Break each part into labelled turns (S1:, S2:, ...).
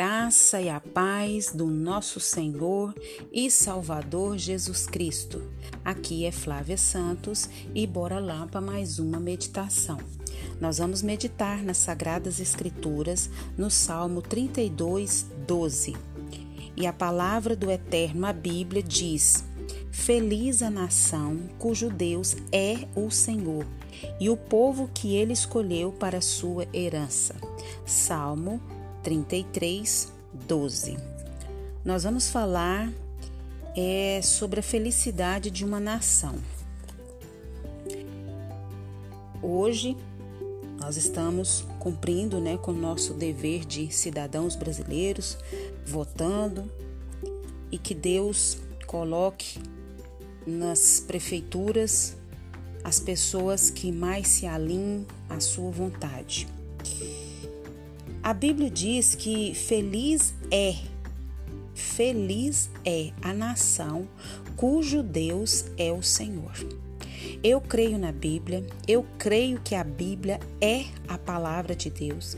S1: graça e a paz do nosso Senhor e Salvador Jesus Cristo. Aqui é Flávia Santos e bora lá para mais uma meditação. Nós vamos meditar nas Sagradas Escrituras no Salmo 32, 12. E a palavra do Eterno, a Bíblia, diz: Feliz a nação cujo Deus é o Senhor e o povo que ele escolheu para sua herança. Salmo 33, 12. Nós vamos falar é, sobre a felicidade de uma nação. Hoje nós estamos cumprindo né, com o nosso dever de cidadãos brasileiros, votando, e que Deus coloque nas prefeituras as pessoas que mais se alinhem à sua vontade. A Bíblia diz que feliz é, feliz é a nação cujo Deus é o Senhor. Eu creio na Bíblia, eu creio que a Bíblia é a palavra de Deus.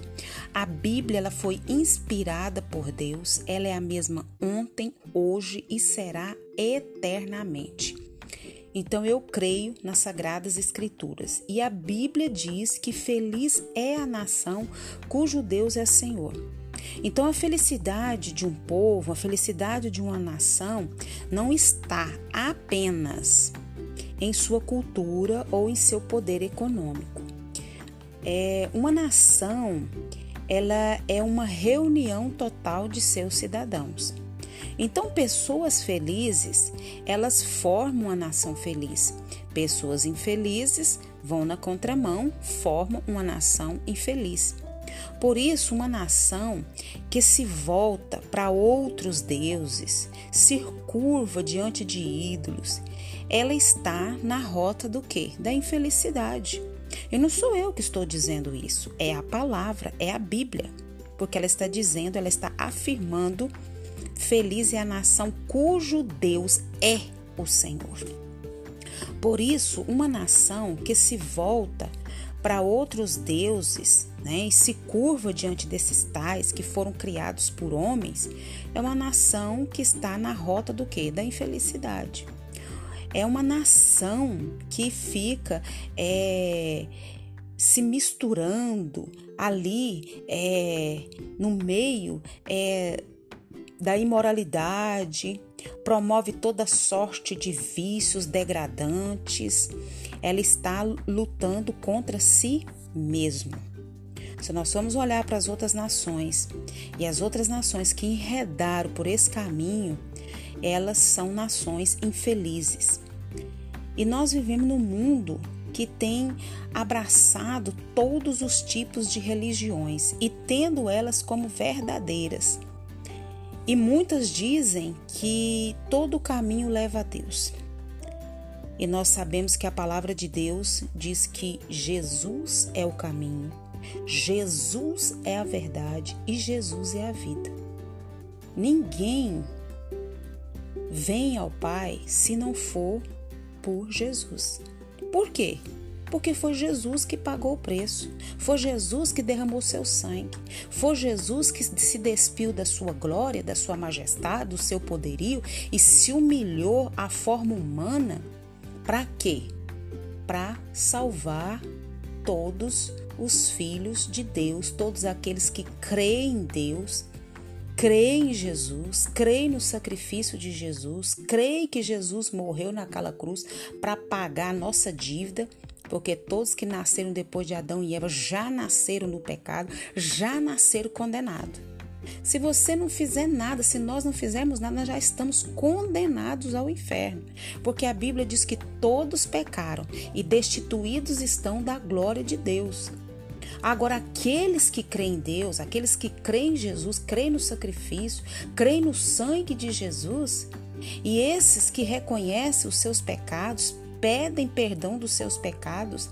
S1: A Bíblia ela foi inspirada por Deus, ela é a mesma ontem, hoje e será eternamente. Então eu creio nas Sagradas Escrituras e a Bíblia diz que feliz é a nação cujo Deus é Senhor. Então a felicidade de um povo, a felicidade de uma nação não está apenas em sua cultura ou em seu poder econômico. É uma nação, ela é uma reunião total de seus cidadãos. Então, pessoas felizes, elas formam a nação feliz. Pessoas infelizes vão na contramão, formam uma nação infeliz. Por isso, uma nação que se volta para outros deuses, se curva diante de ídolos, ela está na rota do que? Da infelicidade. E não sou eu que estou dizendo isso, é a palavra, é a Bíblia. Porque ela está dizendo, ela está afirmando Feliz é a nação cujo Deus é o Senhor. Por isso, uma nação que se volta para outros deuses né, e se curva diante desses tais que foram criados por homens, é uma nação que está na rota do que? Da infelicidade. É uma nação que fica é, se misturando ali é, no meio é, da imoralidade, promove toda sorte de vícios degradantes. Ela está lutando contra si mesma. Se nós formos olhar para as outras nações e as outras nações que enredaram por esse caminho, elas são nações infelizes. E nós vivemos num mundo que tem abraçado todos os tipos de religiões e tendo elas como verdadeiras. E muitas dizem que todo caminho leva a Deus. E nós sabemos que a palavra de Deus diz que Jesus é o caminho, Jesus é a verdade e Jesus é a vida. Ninguém vem ao Pai se não for por Jesus. Por quê? Porque foi Jesus que pagou o preço, foi Jesus que derramou seu sangue, foi Jesus que se despiu da sua glória, da sua majestade, do seu poderio e se humilhou à forma humana. Para quê? Para salvar todos os filhos de Deus, todos aqueles que creem em Deus, creem em Jesus, creem no sacrifício de Jesus, creem que Jesus morreu naquela cruz para pagar a nossa dívida porque todos que nasceram depois de Adão e Eva já nasceram no pecado, já nasceram condenados. Se você não fizer nada, se nós não fizermos nada, nós já estamos condenados ao inferno. Porque a Bíblia diz que todos pecaram e destituídos estão da glória de Deus. Agora, aqueles que creem em Deus, aqueles que creem em Jesus, creem no sacrifício, creem no sangue de Jesus, e esses que reconhecem os seus pecados, pedem perdão dos seus pecados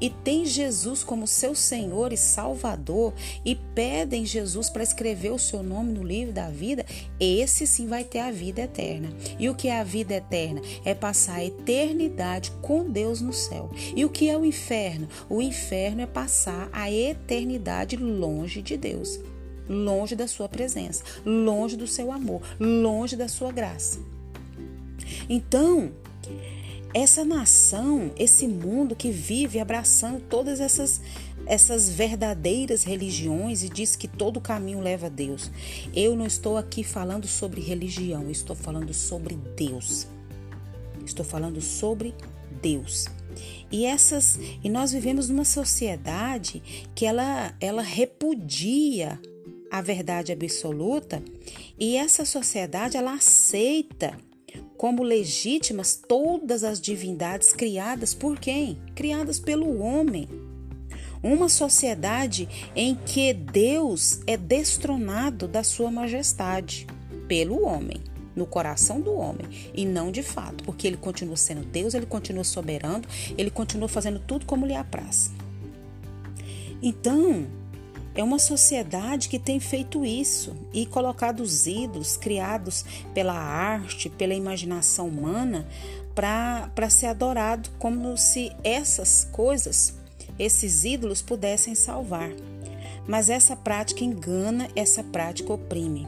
S1: e têm Jesus como seu Senhor e Salvador e pedem Jesus para escrever o seu nome no livro da vida, esse sim vai ter a vida eterna. E o que é a vida eterna? É passar a eternidade com Deus no céu. E o que é o inferno? O inferno é passar a eternidade longe de Deus. longe da sua presença, longe do seu amor, longe da sua graça. Então, essa nação, esse mundo que vive abraçando todas essas essas verdadeiras religiões e diz que todo caminho leva a Deus. Eu não estou aqui falando sobre religião, estou falando sobre Deus. Estou falando sobre Deus. E essas e nós vivemos numa sociedade que ela ela repudia a verdade absoluta e essa sociedade ela aceita como legítimas todas as divindades criadas por quem? Criadas pelo homem. Uma sociedade em que Deus é destronado da sua majestade pelo homem, no coração do homem, e não de fato, porque ele continua sendo Deus, ele continua soberano, ele continua fazendo tudo como lhe apraz. Então, é uma sociedade que tem feito isso e colocado os ídolos criados pela arte, pela imaginação humana, para ser adorado como se essas coisas, esses ídolos, pudessem salvar. Mas essa prática engana, essa prática oprime.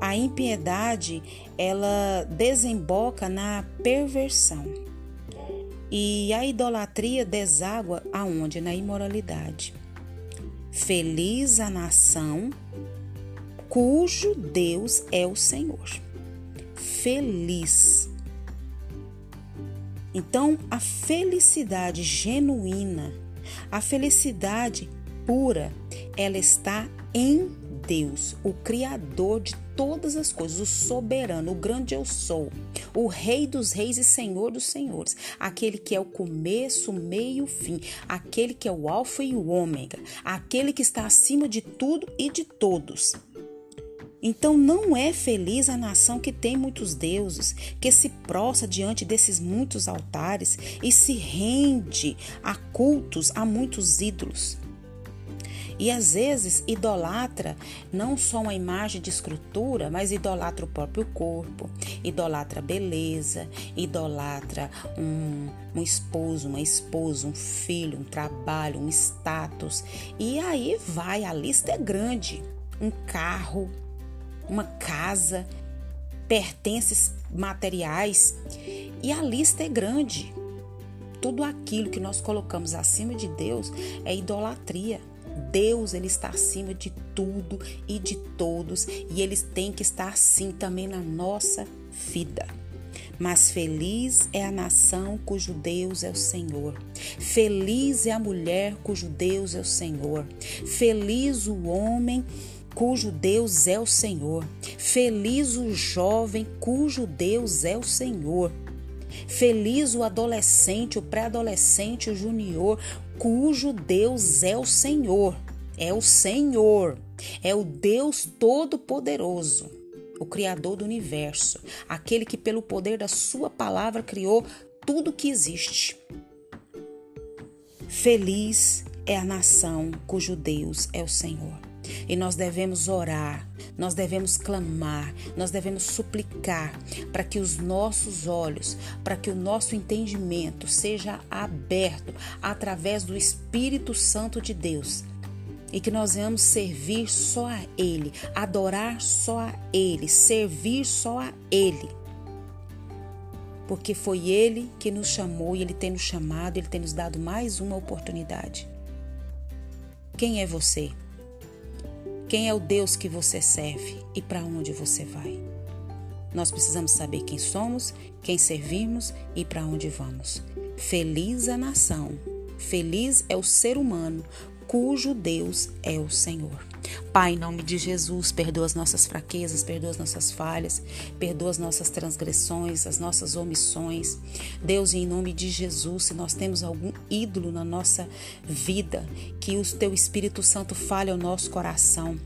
S1: A impiedade, ela desemboca na perversão. E a idolatria deságua aonde? Na imoralidade. Feliz a nação cujo Deus é o Senhor. Feliz. Então, a felicidade genuína, a felicidade pura, ela está em Deus, o Criador de todas as coisas, o soberano, o grande eu sou, o Rei dos Reis e Senhor dos Senhores, aquele que é o começo, o meio e o fim, aquele que é o Alfa e o Ômega, aquele que está acima de tudo e de todos. Então não é feliz a nação que tem muitos deuses, que se prostra diante desses muitos altares e se rende a cultos a muitos ídolos. E às vezes idolatra não só uma imagem de escultura, mas idolatra o próprio corpo, idolatra a beleza, idolatra um, um esposo, uma esposa, um filho, um trabalho, um status. E aí vai, a lista é grande. Um carro, uma casa, pertences materiais. E a lista é grande. Tudo aquilo que nós colocamos acima de Deus é idolatria. Deus ele está acima de tudo e de todos e ele tem que estar assim também na nossa vida. Mas feliz é a nação cujo Deus é o Senhor. Feliz é a mulher cujo Deus é o Senhor. Feliz o homem cujo Deus é o Senhor. Feliz o jovem cujo Deus é o Senhor. Feliz o adolescente, o pré-adolescente, o junior, cujo Deus é o Senhor. É o Senhor. É o Deus Todo-Poderoso, o Criador do universo, aquele que, pelo poder da Sua palavra, criou tudo que existe. Feliz é a nação cujo Deus é o Senhor. E nós devemos orar, nós devemos clamar, nós devemos suplicar para que os nossos olhos, para que o nosso entendimento seja aberto através do Espírito Santo de Deus. E que nós venhamos servir só a Ele, adorar só a Ele, servir só a Ele porque foi Ele que nos chamou e Ele tem nos chamado, Ele tem nos dado mais uma oportunidade. Quem é você? Quem é o Deus que você serve e para onde você vai? Nós precisamos saber quem somos, quem servimos e para onde vamos. Feliz a nação, feliz é o ser humano cujo Deus é o Senhor. Pai, em nome de Jesus, perdoa as nossas fraquezas, perdoa as nossas falhas, perdoa as nossas transgressões, as nossas omissões. Deus, em nome de Jesus, se nós temos algum ídolo na nossa vida, que o teu Espírito Santo fale ao nosso coração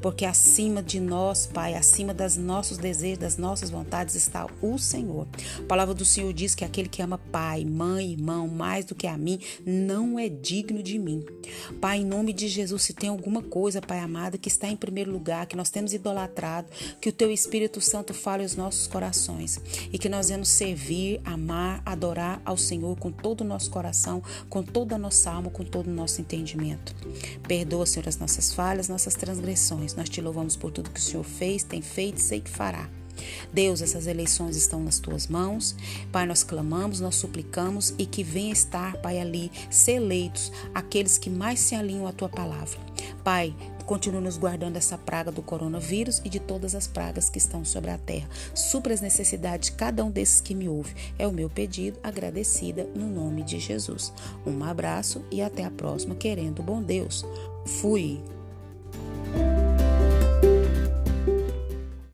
S1: porque acima de nós, Pai, acima dos nossos desejos, das nossas vontades está o Senhor. A palavra do Senhor diz que aquele que ama pai, mãe, irmão mais do que a mim, não é digno de mim. Pai, em nome de Jesus, se tem alguma coisa, Pai amado, que está em primeiro lugar, que nós temos idolatrado, que o teu Espírito Santo fale aos nossos corações e que nós vamos servir, amar, adorar ao Senhor com todo o nosso coração, com toda a nossa alma, com todo o nosso entendimento. Perdoa, Senhor, as nossas falhas, nossas transgressões. Nós te louvamos por tudo que o Senhor fez, tem feito e sei que fará. Deus, essas eleições estão nas tuas mãos. Pai, nós clamamos, nós suplicamos e que venha estar, Pai, ali, ser eleitos aqueles que mais se alinham à tua palavra. Pai, continue nos guardando essa praga do coronavírus e de todas as pragas que estão sobre a terra. Supra as necessidades de cada um desses que me ouve. É o meu pedido, agradecida no nome de Jesus. Um abraço e até a próxima, querendo bom Deus. Fui.